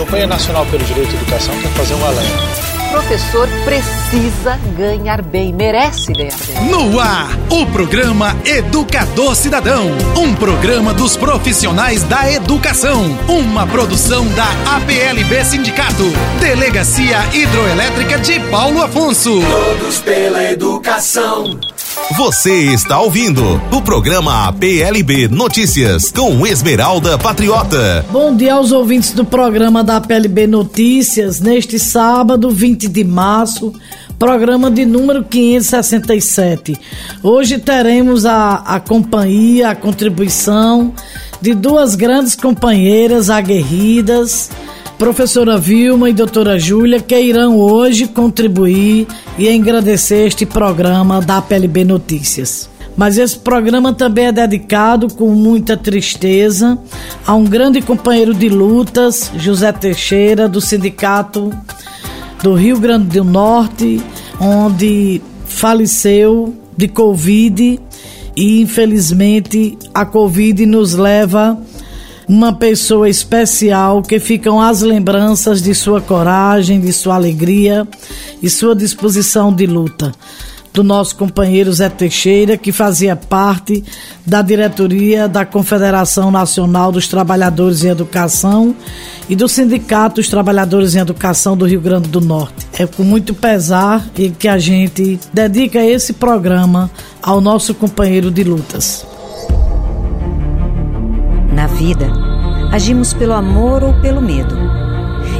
Campanha Nacional pelo Direito à Educação quer fazer um alerta professor precisa ganhar bem, merece ganhar bem. No ar, o programa Educador Cidadão, um programa dos profissionais da educação, uma produção da APLB Sindicato, Delegacia Hidroelétrica de Paulo Afonso. Todos pela educação. Você está ouvindo o programa APLB Notícias com Esmeralda Patriota. Bom dia aos ouvintes do programa da APLB Notícias neste sábado, 20 de março, programa de número 567. Hoje teremos a, a companhia, a contribuição de duas grandes companheiras aguerridas professora Vilma e doutora Júlia, que irão hoje contribuir e engrandecer este programa da PLB Notícias. Mas esse programa também é dedicado com muita tristeza a um grande companheiro de lutas, José Teixeira, do Sindicato do Rio Grande do Norte, onde faleceu de Covid e infelizmente a Covid nos leva uma pessoa especial que ficam as lembranças de sua coragem, de sua alegria e sua disposição de luta. Do nosso companheiro Zé Teixeira, que fazia parte da diretoria da Confederação Nacional dos Trabalhadores em Educação e do Sindicato dos Trabalhadores em Educação do Rio Grande do Norte. É com muito pesar que a gente dedica esse programa ao nosso companheiro de lutas. Na vida, agimos pelo amor ou pelo medo.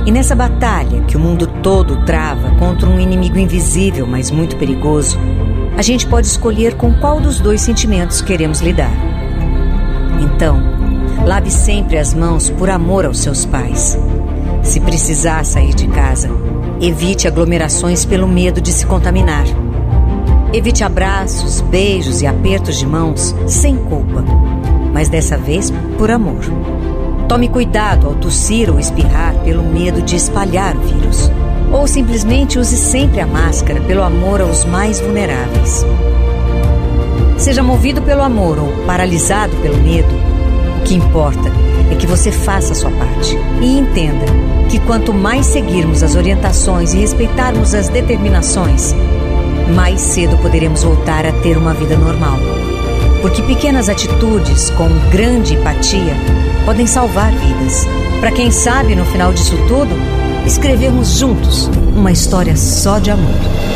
E nessa batalha que o mundo todo trava contra um inimigo invisível, mas muito perigoso, a gente pode escolher com qual dos dois sentimentos queremos lidar. Então, lave sempre as mãos por amor aos seus pais. Se precisar sair de casa, evite aglomerações pelo medo de se contaminar. Evite abraços, beijos e apertos de mãos sem culpa mas dessa vez por amor. Tome cuidado ao tossir ou espirrar pelo medo de espalhar o vírus. Ou simplesmente use sempre a máscara pelo amor aos mais vulneráveis. Seja movido pelo amor ou paralisado pelo medo, o que importa é que você faça a sua parte e entenda que quanto mais seguirmos as orientações e respeitarmos as determinações, mais cedo poderemos voltar a ter uma vida normal. Porque pequenas atitudes com grande empatia podem salvar vidas. Para quem sabe, no final disso tudo, escrevermos juntos uma história só de amor.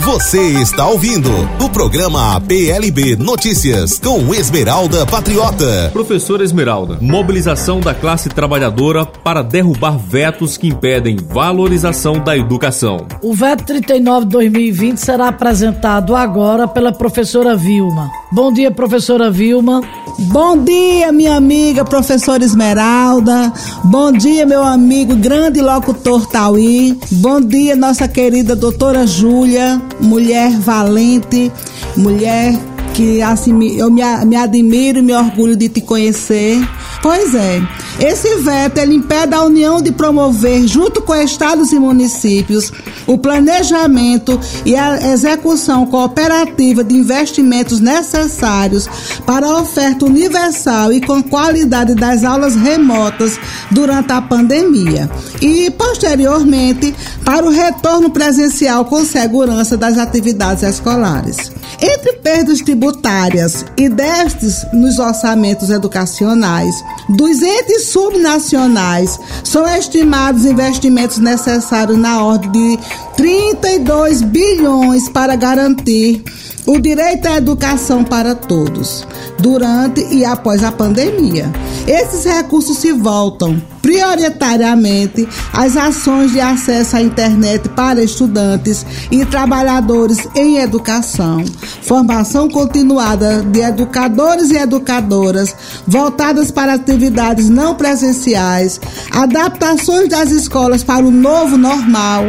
Você está ouvindo o programa PLB Notícias com Esmeralda Patriota. Professora Esmeralda, mobilização da classe trabalhadora para derrubar vetos que impedem valorização da educação. O veto 39-2020 será apresentado agora pela professora Vilma. Bom dia, professora Vilma. Bom dia, minha amiga professora Esmeralda. Bom dia, meu amigo grande locutor Tauí. Bom dia, nossa querida doutora Júlia, mulher valente, mulher que assim eu me, me admiro e me orgulho de te conhecer. Pois é. Esse veto ele impede a União de promover, junto com estados e municípios, o planejamento e a execução cooperativa de investimentos necessários para a oferta universal e com qualidade das aulas remotas durante a pandemia e, posteriormente, para o retorno presencial com segurança das atividades escolares. Entre perdas tributárias e déficits nos orçamentos educacionais dos entes subnacionais, são estimados investimentos necessários na ordem de 32 bilhões para garantir o direito à educação para todos, durante e após a pandemia. Esses recursos se voltam prioritariamente às ações de acesso à internet para estudantes e trabalhadores em educação, formação continuada de educadores e educadoras voltadas para atividades não presenciais, adaptações das escolas para o novo normal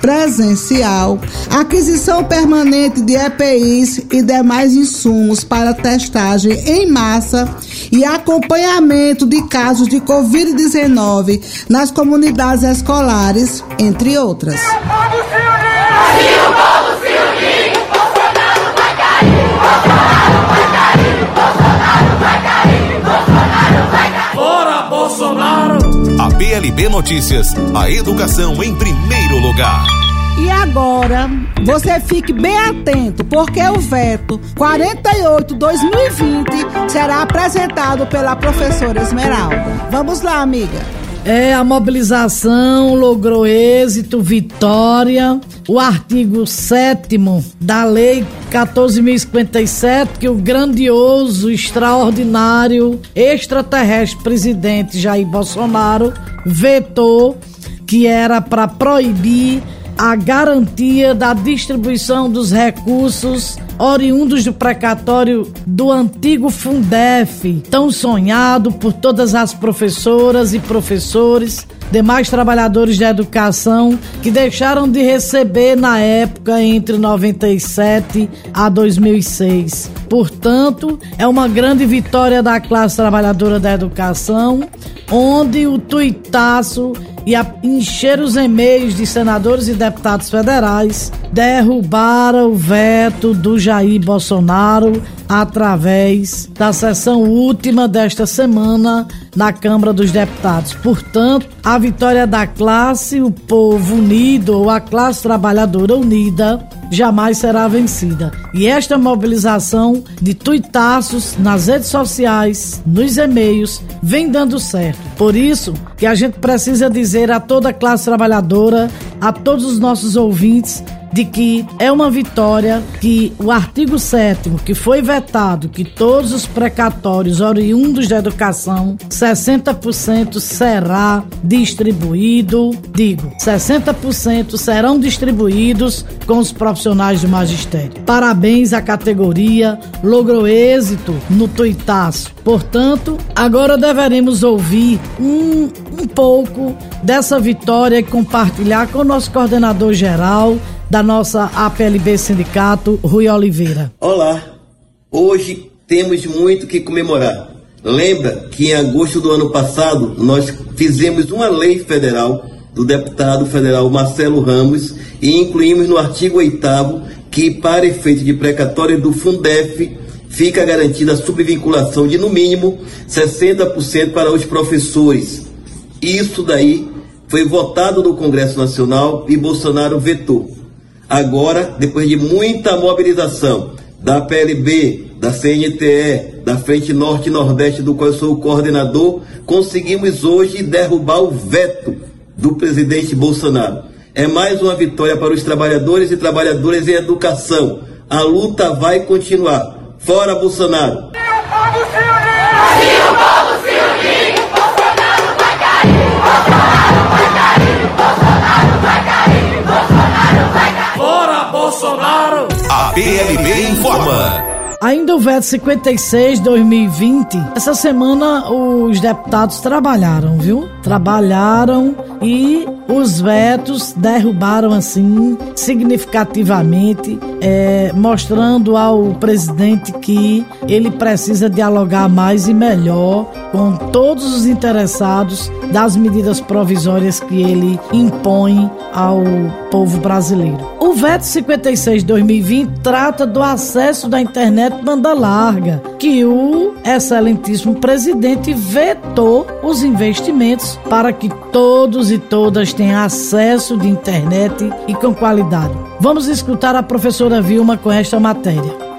presencial, aquisição permanente de EPIs e demais insumos para testagem em massa e acompanhamento de casos de Covid-19 nas comunidades escolares, entre outras. A PLB Notícias, a educação em primeiro lugar. E agora, você fique bem atento, porque o veto 48-2020 será apresentado pela professora Esmeralda. Vamos lá, amiga. É, a mobilização logrou êxito, vitória. O artigo 7 da Lei 14.057, que o grandioso, extraordinário, extraterrestre presidente Jair Bolsonaro vetou, que era para proibir a garantia da distribuição dos recursos oriundos do precatório do antigo Fundef, tão sonhado por todas as professoras e professores, demais trabalhadores da educação que deixaram de receber na época entre 97 a 2006. Portanto, é uma grande vitória da classe trabalhadora da educação, onde o tuitaço e a encher os e-mails de senadores e deputados federais derrubaram o veto do Jair Bolsonaro através da sessão última desta semana na Câmara dos Deputados. Portanto, a vitória da classe, o povo unido ou a classe trabalhadora unida jamais será vencida. E esta mobilização de tuitaços nas redes sociais, nos e-mails, vem dando certo. Por isso que a gente precisa dizer a toda a classe trabalhadora, a todos os nossos ouvintes, de que é uma vitória que o artigo 7 que foi vetado, que todos os precatórios oriundos da educação, 60% será distribuído, digo, 60% serão distribuídos com os profissionais do magistério. Parabéns à categoria, logrou êxito no tuitaço. Portanto, agora deveremos ouvir um, um pouco dessa vitória e compartilhar com o nosso coordenador geral, da nossa APLB Sindicato, Rui Oliveira. Olá, hoje temos muito que comemorar. Lembra que em agosto do ano passado nós fizemos uma lei federal do deputado federal Marcelo Ramos e incluímos no artigo 8 que, para efeito de precatória do Fundef, fica garantida a subvinculação de no mínimo 60% para os professores. Isso daí foi votado no Congresso Nacional e Bolsonaro vetou. Agora, depois de muita mobilização da PLB, da CNTE, da Frente Norte e Nordeste, do qual eu sou o coordenador, conseguimos hoje derrubar o veto do presidente Bolsonaro. É mais uma vitória para os trabalhadores e trabalhadoras em educação. A luta vai continuar. Fora Bolsonaro! E o PLB informa. Ainda o veto 56 2020, essa semana os deputados trabalharam, viu? Trabalharam e os vetos derrubaram assim significativamente, é, mostrando ao presidente que ele precisa dialogar mais e melhor com todos os interessados das medidas provisórias que ele impõe ao povo brasileiro. O veto 56 2020 trata do acesso da internet banda larga, que o excelentíssimo presidente vetou os investimentos para que todos e todas tenham acesso de internet e com qualidade. Vamos escutar a professora Vilma com esta matéria.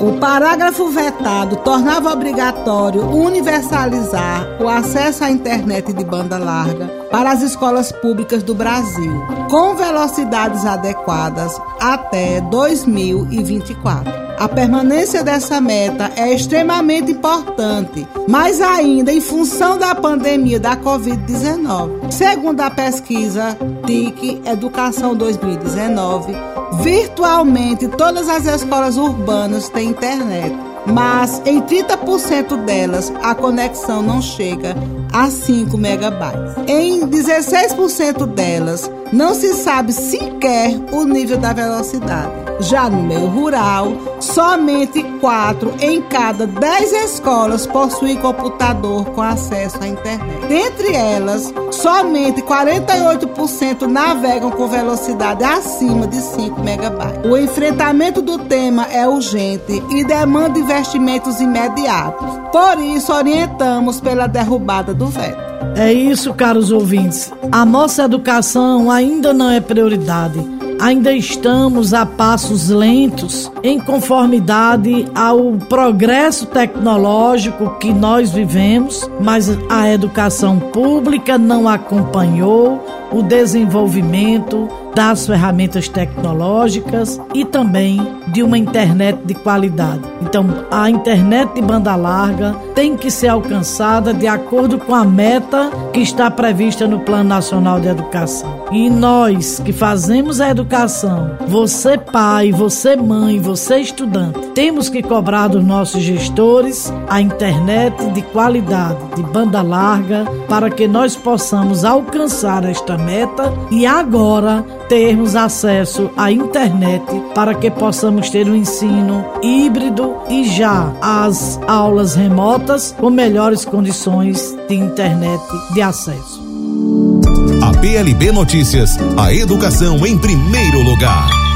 O parágrafo vetado tornava obrigatório universalizar o acesso à internet de banda larga para as escolas públicas do Brasil, com velocidades adequadas até 2024. A permanência dessa meta é extremamente importante, mais ainda em função da pandemia da Covid-19. Segundo a pesquisa TIC Educação 2019, virtualmente todas as escolas urbanas têm internet, mas em 30% delas a conexão não chega a 5 megabytes. Em 16% delas não se sabe sequer o nível da velocidade. Já no meio rural, somente 4 em cada 10 escolas possuem computador com acesso à internet. Dentre elas, somente 48% navegam com velocidade acima de 5 megabytes. O enfrentamento do tema é urgente e demanda investimentos imediatos. Por isso, orientamos pela derrubada do veto. É isso, caros ouvintes. A nossa educação ainda não é prioridade. Ainda estamos a passos lentos em conformidade ao progresso tecnológico que nós vivemos, mas a educação pública não acompanhou o desenvolvimento das ferramentas tecnológicas e também de uma internet de qualidade. Então, a internet de banda larga tem que ser alcançada de acordo com a meta que está prevista no Plano Nacional de Educação. E nós que fazemos a educação, você pai, você mãe, você estudante, temos que cobrar dos nossos gestores a internet de qualidade, de banda larga, para que nós possamos alcançar esta meta e agora termos acesso à internet para que possamos ter um ensino híbrido e já as aulas remotas com melhores condições de internet de acesso. A PLB Notícias, a educação em primeiro lugar.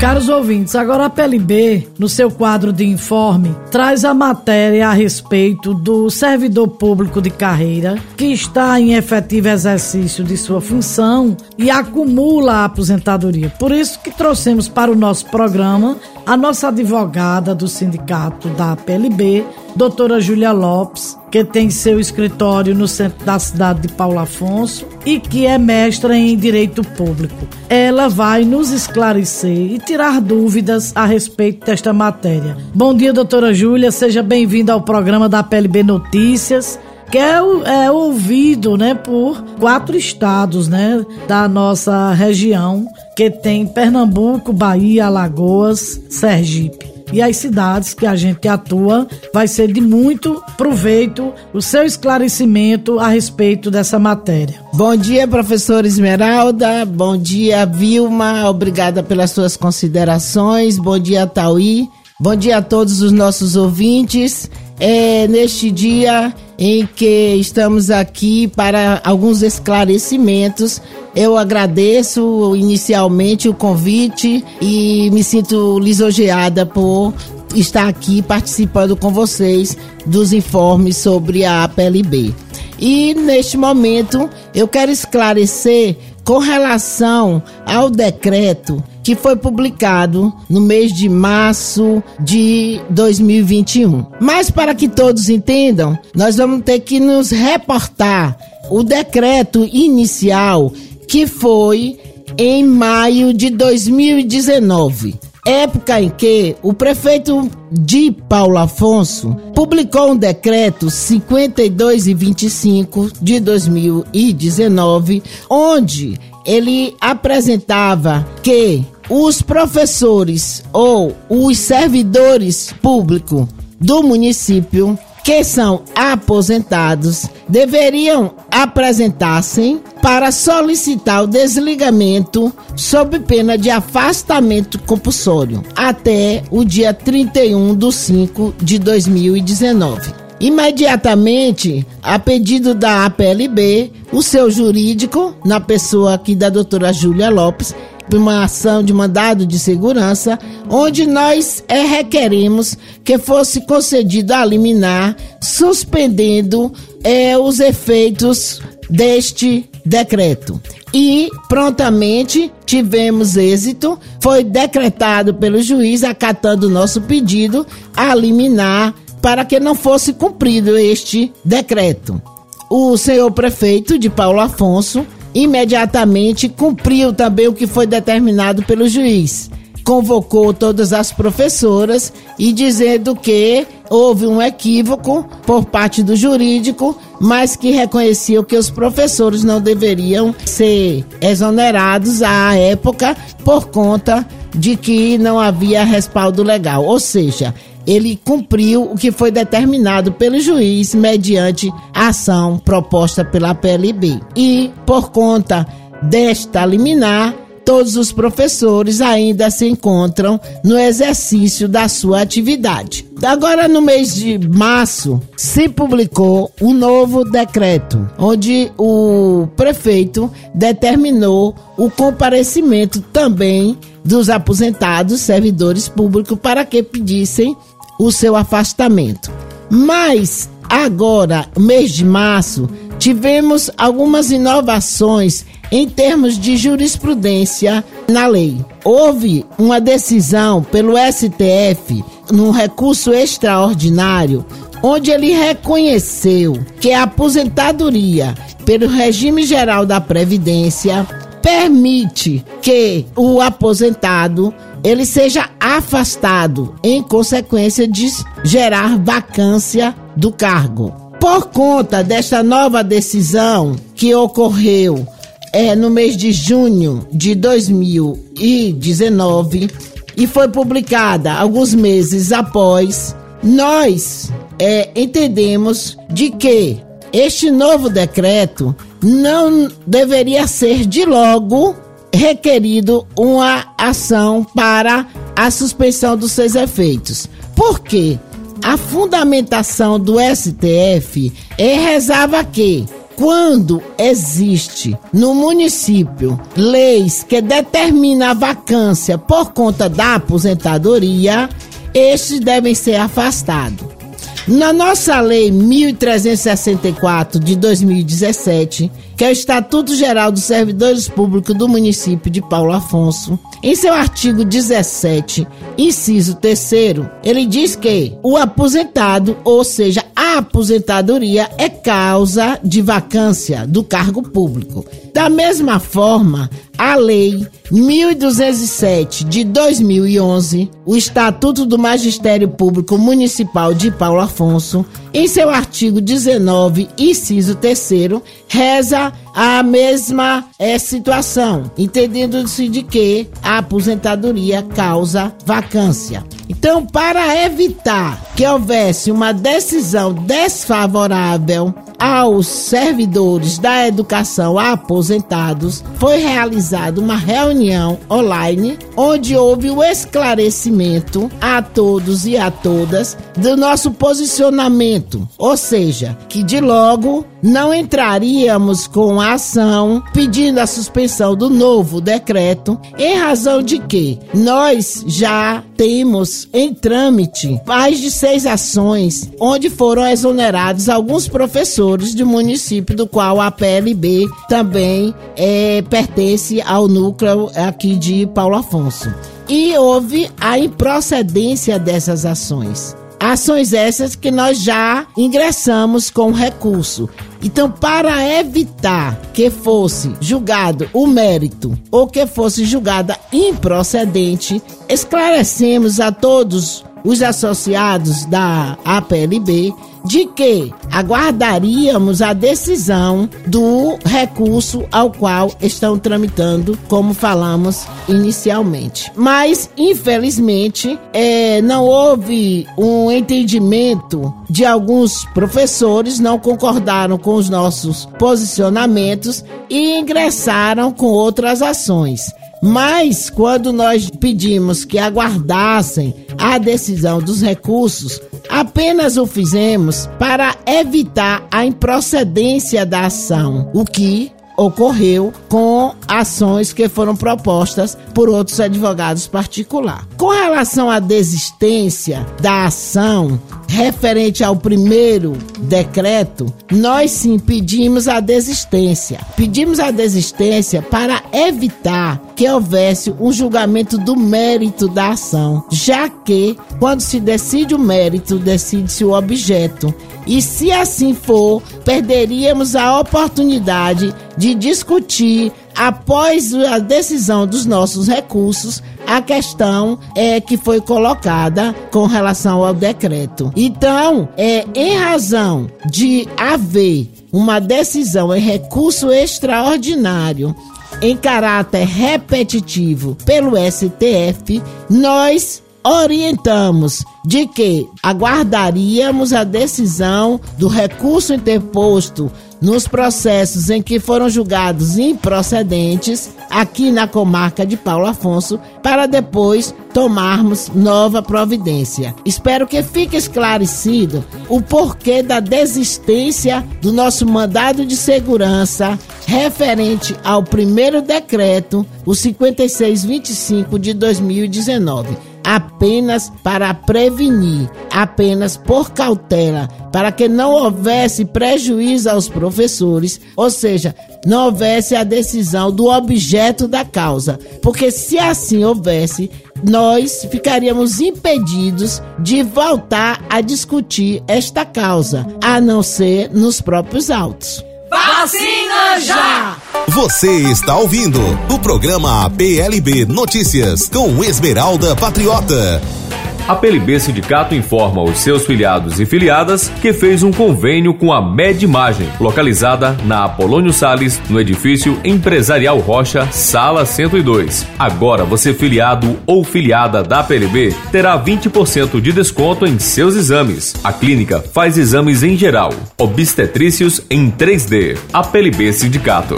Caros ouvintes, agora a PLB, no seu quadro de informe, traz a matéria a respeito do servidor público de carreira que está em efetivo exercício de sua função e acumula a aposentadoria. Por isso que trouxemos para o nosso programa a nossa advogada do sindicato da PLB, doutora Júlia Lopes, que tem seu escritório no centro da cidade de Paulo Afonso e que é mestra em Direito Público. Ela vai nos esclarecer e tirar dúvidas a respeito desta matéria. Bom dia, doutora Júlia, seja bem-vinda ao programa da PLB Notícias que é, é, ouvido, né, por quatro estados, né, da nossa região, que tem Pernambuco, Bahia, Alagoas, Sergipe e as cidades que a gente atua, vai ser de muito proveito o seu esclarecimento a respeito dessa matéria. Bom dia, professora Esmeralda. Bom dia, Vilma. Obrigada pelas suas considerações. Bom dia, Tauí. Bom dia a todos os nossos ouvintes. É neste dia em que estamos aqui para alguns esclarecimentos. Eu agradeço inicialmente o convite e me sinto lisonjeada por estar aqui participando com vocês dos informes sobre a APLB. E neste momento eu quero esclarecer com relação ao decreto que foi publicado no mês de março de 2021. Mas para que todos entendam, nós vamos ter que nos reportar o decreto inicial que foi em maio de 2019 época em que o prefeito de Paulo Afonso publicou um decreto 52 e 25 de 2019, onde ele apresentava que os professores ou os servidores públicos do município que são aposentados deveriam apresentar-se para solicitar o desligamento sob pena de afastamento compulsório até o dia 31 de 5 de 2019. Imediatamente, a pedido da APLB, o seu jurídico, na pessoa aqui da doutora Júlia Lopes, uma ação de mandado de segurança, onde nós é, requeremos que fosse concedido a liminar, suspendendo é, os efeitos deste decreto. E prontamente tivemos êxito, foi decretado pelo juiz, acatando nosso pedido, a liminar para que não fosse cumprido este decreto. O senhor prefeito de Paulo Afonso imediatamente cumpriu também o que foi determinado pelo juiz. Convocou todas as professoras e dizendo que houve um equívoco por parte do jurídico, mas que reconheciam que os professores não deveriam ser exonerados à época por conta de que não havia respaldo legal. Ou seja, ele cumpriu o que foi determinado pelo juiz mediante a ação proposta pela PLB. E, por conta desta liminar, todos os professores ainda se encontram no exercício da sua atividade. Agora, no mês de março, se publicou um novo decreto, onde o prefeito determinou o comparecimento também dos aposentados servidores públicos para que pedissem o seu afastamento. Mas agora, mês de março, tivemos algumas inovações em termos de jurisprudência na lei. Houve uma decisão pelo STF num recurso extraordinário onde ele reconheceu que a aposentadoria pelo regime geral da previdência permite que o aposentado ele seja afastado em consequência de gerar vacância do cargo. Por conta desta nova decisão que ocorreu é, no mês de junho de 2019 e foi publicada alguns meses após, nós é, entendemos de que este novo decreto não deveria ser de logo requerido uma ação para a suspensão dos seus efeitos. Por quê? A fundamentação do STF é rezava que quando existe no município leis que determinam a vacância por conta da aposentadoria, estes devem ser afastados. Na nossa lei 1364 de 2017, que é o Estatuto Geral dos Servidores Públicos do município de Paulo Afonso, em seu artigo 17, inciso 3, ele diz que o aposentado, ou seja, a aposentadoria é causa de vacância do cargo público. Da mesma forma, a Lei 1207 de 2011, o Estatuto do Magistério Público Municipal de Paulo Afonso, em seu artigo 19, inciso 3, reza a mesma é, situação, entendendo-se de que a aposentadoria causa vacância. Então, para evitar que houvesse uma decisão desfavorável aos servidores da educação aposentados, foi realizada uma reunião online onde houve o esclarecimento a todos e a todas do nosso posicionamento, ou seja, que de logo não entraríamos com a ação pedindo a suspensão do novo decreto, em razão de que nós já temos em trâmite mais de seis ações onde foram exonerados alguns professores do município do qual a PLB também é, pertence ao núcleo aqui de Paulo Afonso. E houve a improcedência dessas ações. Ações essas que nós já ingressamos com recurso. Então, para evitar que fosse julgado o mérito ou que fosse julgada improcedente, esclarecemos a todos os associados da APLB de que aguardaríamos a decisão do recurso ao qual estão tramitando, como falamos inicialmente. Mas, infelizmente, é, não houve um entendimento de alguns professores, não concordaram com os nossos posicionamentos e ingressaram com outras ações. Mas quando nós pedimos que aguardassem a decisão dos recursos, apenas o fizemos para evitar a improcedência da ação, o que ocorreu com ações que foram propostas por outros advogados particulares. Com relação à desistência da ação referente ao primeiro decreto, nós sim pedimos a desistência. Pedimos a desistência para evitar que houvesse um julgamento do mérito da ação, já que quando se decide o mérito, decide-se o objeto. E se assim for, perderíamos a oportunidade de discutir após a decisão dos nossos recursos a questão é que foi colocada com relação ao decreto. Então, é em razão de haver uma decisão em recurso extraordinário em caráter repetitivo pelo STF, nós orientamos de que aguardaríamos a decisão do recurso interposto nos processos em que foram julgados improcedentes aqui na comarca de Paulo Afonso para depois tomarmos nova providência. Espero que fique esclarecido o porquê da desistência do nosso mandado de segurança referente ao primeiro decreto, o 5625 de 2019. Apenas para prevenir, apenas por cautela, para que não houvesse prejuízo aos professores, ou seja, não houvesse a decisão do objeto da causa. Porque se assim houvesse, nós ficaríamos impedidos de voltar a discutir esta causa, a não ser nos próprios autos. Vacina já! Você está ouvindo o programa PLB Notícias com Esmeralda Patriota. A PLB Sindicato informa os seus filiados e filiadas que fez um convênio com a Medimagem, localizada na Apolônio Sales, no edifício Empresarial Rocha, Sala 102. Agora você filiado ou filiada da PLB terá 20% de desconto em seus exames. A clínica faz exames em geral, obstetrícios em 3D. A PLB Sindicato.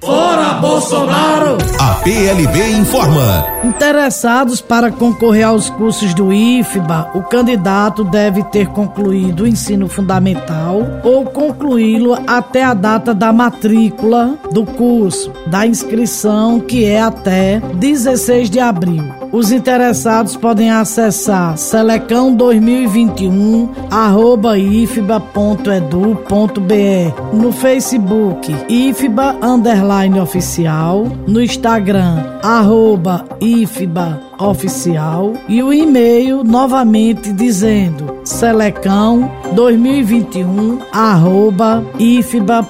Fora Bolsonaro! A PLB informa. Interessados para concorrer aos cursos do IFBA, o candidato deve ter concluído o ensino fundamental ou concluí-lo até a data da matrícula do curso, da inscrição, que é até 16 de abril. Os interessados podem acessar selecão 2021 arroba ifba.edu.br no Facebook ifba underline oficial, no Instagram arroba ifba oficial e o e-mail novamente dizendo selecão 2021 arroba ifba.edu.br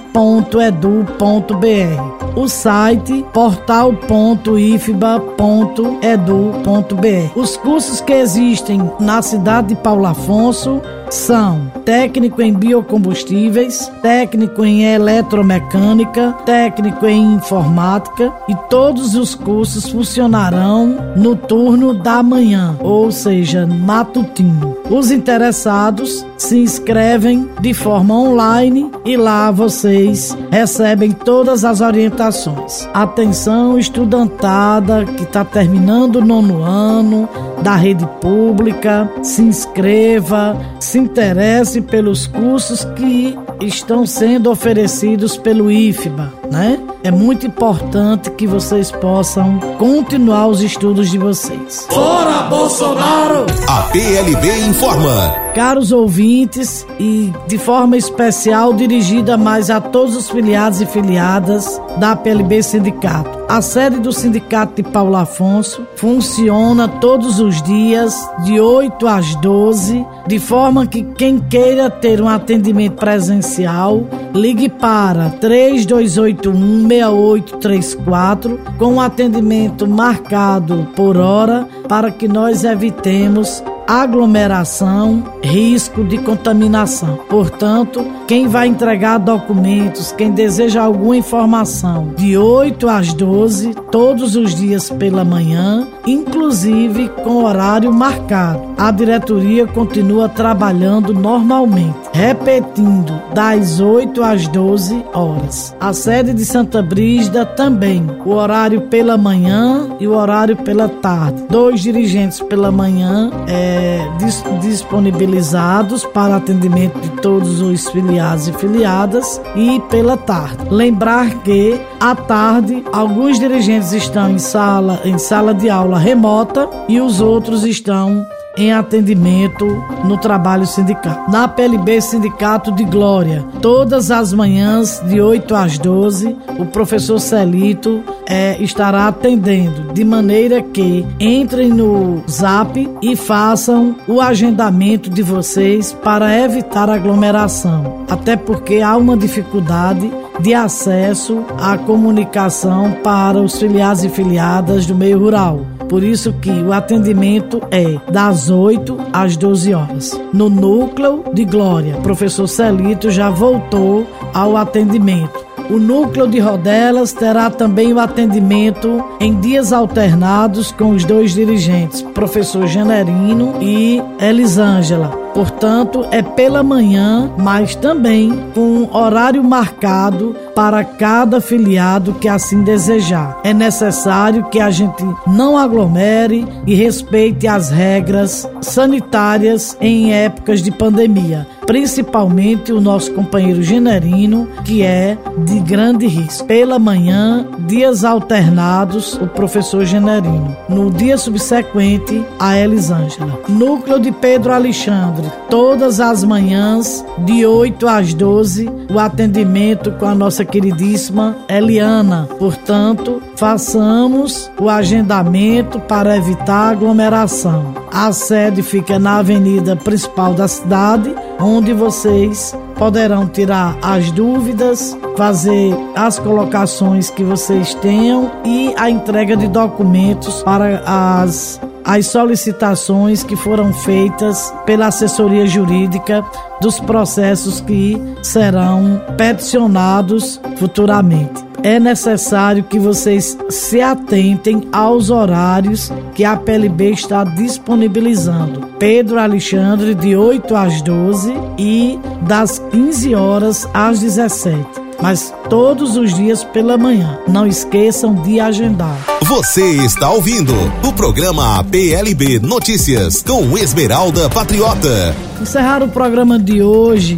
o site portal.ifba.edu.br. Os cursos que existem na cidade de Paulo Afonso são técnico em biocombustíveis, técnico em eletromecânica, técnico em informática e todos os cursos funcionarão no turno da manhã, ou seja, matutino. Os interessados se inscrevem de forma online e lá vocês recebem todas as orientações. Atenção, estudantada que está terminando o nono ano da rede pública, se inscreva, se interesse pelos cursos que estão sendo oferecidos pelo IFBA, né? É muito importante que vocês possam continuar os estudos de vocês. Fora Bolsonaro! A PLB informa. Caros ouvintes, e de forma especial dirigida mais a todos os filiados e filiadas da PLB Sindicato. A sede do Sindicato de Paulo Afonso funciona todos os dias, de 8 às 12, de forma que quem queira ter um atendimento presencial, ligue para 3281 6834 com um atendimento marcado por hora para que nós evitemos aglomeração, risco de contaminação. Portanto, quem vai entregar documentos, quem deseja alguma informação, de 8 às 12, todos os dias pela manhã, inclusive com horário marcado. A diretoria continua trabalhando normalmente, repetindo, das 8 às 12 horas. A sede de Santa Brígida também, o horário pela manhã e o horário pela tarde. Dois dirigentes pela manhã é, dis disponibilizados para atendimento de todos os filiados e filiadas e pela tarde. Lembrar que à tarde alguns dirigentes estão em sala em sala de aula remota e os outros estão em atendimento no trabalho sindical. Na PLB Sindicato de Glória, todas as manhãs, de 8 às 12, o professor Celito é, estará atendendo, de maneira que entrem no zap e façam o agendamento de vocês para evitar aglomeração. Até porque há uma dificuldade de acesso à comunicação para os filiados e filiadas do meio rural. Por isso que o atendimento é das 8 às 12 horas. No núcleo de Glória, professor Celito já voltou ao atendimento. O núcleo de Rodelas terá também o atendimento em dias alternados com os dois dirigentes, professor Generino e Elisângela Portanto, é pela manhã, mas também com horário marcado para cada afiliado que assim desejar. É necessário que a gente não aglomere e respeite as regras sanitárias em épocas de pandemia, principalmente o nosso companheiro Generino, que é de grande risco. Pela manhã, dias alternados, o professor Generino. No dia subsequente, a Elisângela. Núcleo de Pedro Alexandre, todas as manhãs, de 8 às 12, o atendimento com a nossa queridíssima Eliana. Portanto, façamos o agendamento para evitar aglomeração. A sede fica na avenida principal da cidade, onde vocês poderão tirar as dúvidas, fazer as colocações que vocês tenham e a entrega de documentos para as as solicitações que foram feitas pela assessoria jurídica dos processos que serão peticionados futuramente. É necessário que vocês se atentem aos horários que a PLB está disponibilizando. Pedro Alexandre, de 8 às 12 e das 15 horas às 17 mas todos os dias pela manhã. Não esqueçam de agendar. Você está ouvindo o programa PLB Notícias com Esmeralda Patriota. Encerrar o programa de hoje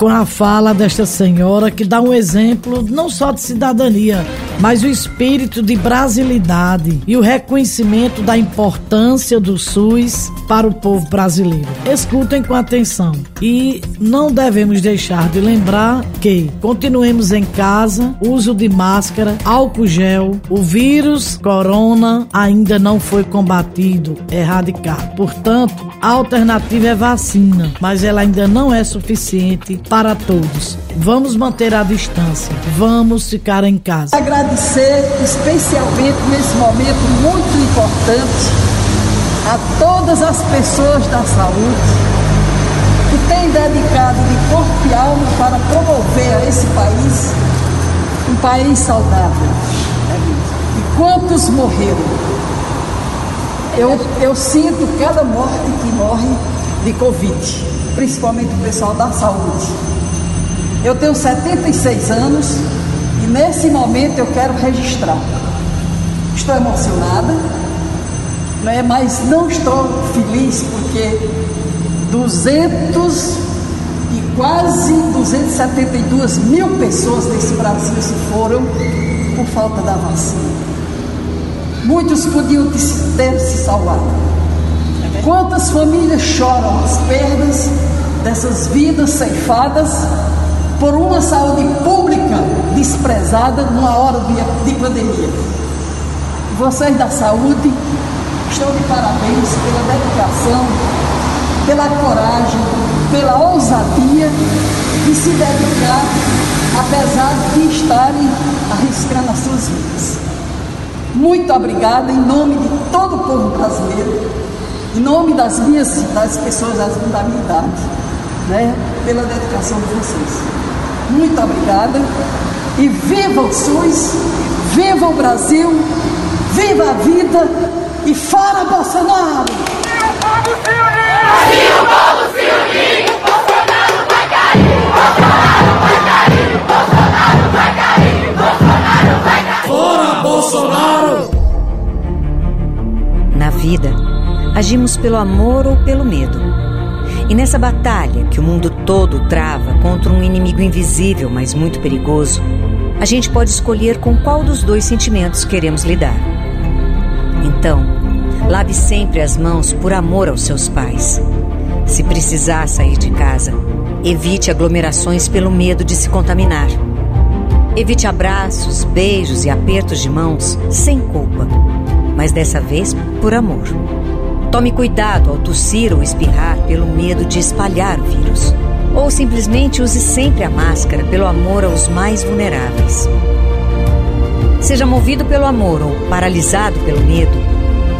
com a fala desta senhora que dá um exemplo não só de cidadania, mas o espírito de brasilidade e o reconhecimento da importância do SUS para o povo brasileiro. Escutem com atenção e não devemos deixar de lembrar que continuemos em casa, uso de máscara, álcool gel, o vírus corona ainda não foi combatido, erradicado. Portanto, a alternativa é vacina, mas ela ainda não é suficiente para todos. Vamos manter a distância, vamos ficar em casa. Agradecer especialmente nesse momento muito importante a todas as pessoas da saúde que têm dedicado de corpo e alma para promover a esse país um país saudável. E quantos morreram? Eu, eu sinto cada morte que morre de Covid, principalmente o pessoal da saúde. Eu tenho 76 anos e nesse momento eu quero registrar. Estou emocionada, né, mas não estou feliz porque 200 e quase 272 mil pessoas desse Brasil se foram por falta da vacina. Muitos podiam ter se salvado. Quantas famílias choram as perdas dessas vidas ceifadas por uma saúde pública desprezada numa hora de, de pandemia? Vocês da saúde estão de parabéns pela dedicação, pela coragem, pela ousadia de se dedicar, apesar de estarem arriscando as suas vidas. Muito obrigada em nome de todo o povo brasileiro, em nome das minhas das pessoas da minha idade, né, pela dedicação de vocês. Muito obrigada e viva o SUS, viva o Brasil, viva a vida e fora Bolsonaro! Brasil, agimos pelo amor ou pelo medo. E nessa batalha que o mundo todo trava contra um inimigo invisível, mas muito perigoso, a gente pode escolher com qual dos dois sentimentos queremos lidar. Então, lave sempre as mãos por amor aos seus pais. Se precisar sair de casa, evite aglomerações pelo medo de se contaminar. Evite abraços, beijos e apertos de mãos sem culpa, mas dessa vez por amor. Tome cuidado ao tossir ou espirrar pelo medo de espalhar o vírus. Ou simplesmente use sempre a máscara pelo amor aos mais vulneráveis. Seja movido pelo amor ou paralisado pelo medo,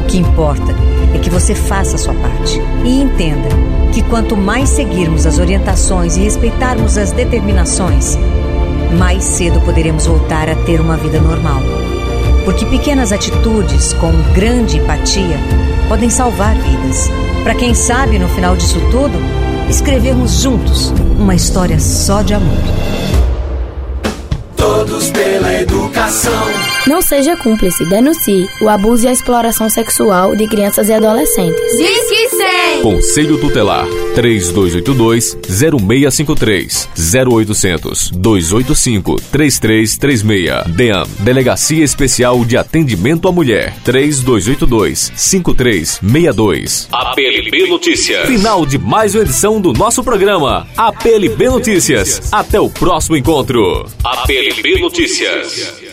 o que importa é que você faça a sua parte e entenda que quanto mais seguirmos as orientações e respeitarmos as determinações, mais cedo poderemos voltar a ter uma vida normal. Porque pequenas atitudes com grande empatia podem salvar vidas. Para quem sabe, no final disso tudo, escrevermos juntos uma história só de amor. Todos pela educação. Não seja cúmplice, denuncie o abuso e a exploração sexual de crianças e adolescentes. Diz que 100. Conselho Tutelar 3282-0653 0800 285 3336 DEAM Delegacia Especial de Atendimento à Mulher 3282 5362 APLB Notícias. Final de mais uma edição do nosso programa APLB Notícias. Até o próximo encontro. APLB Notícias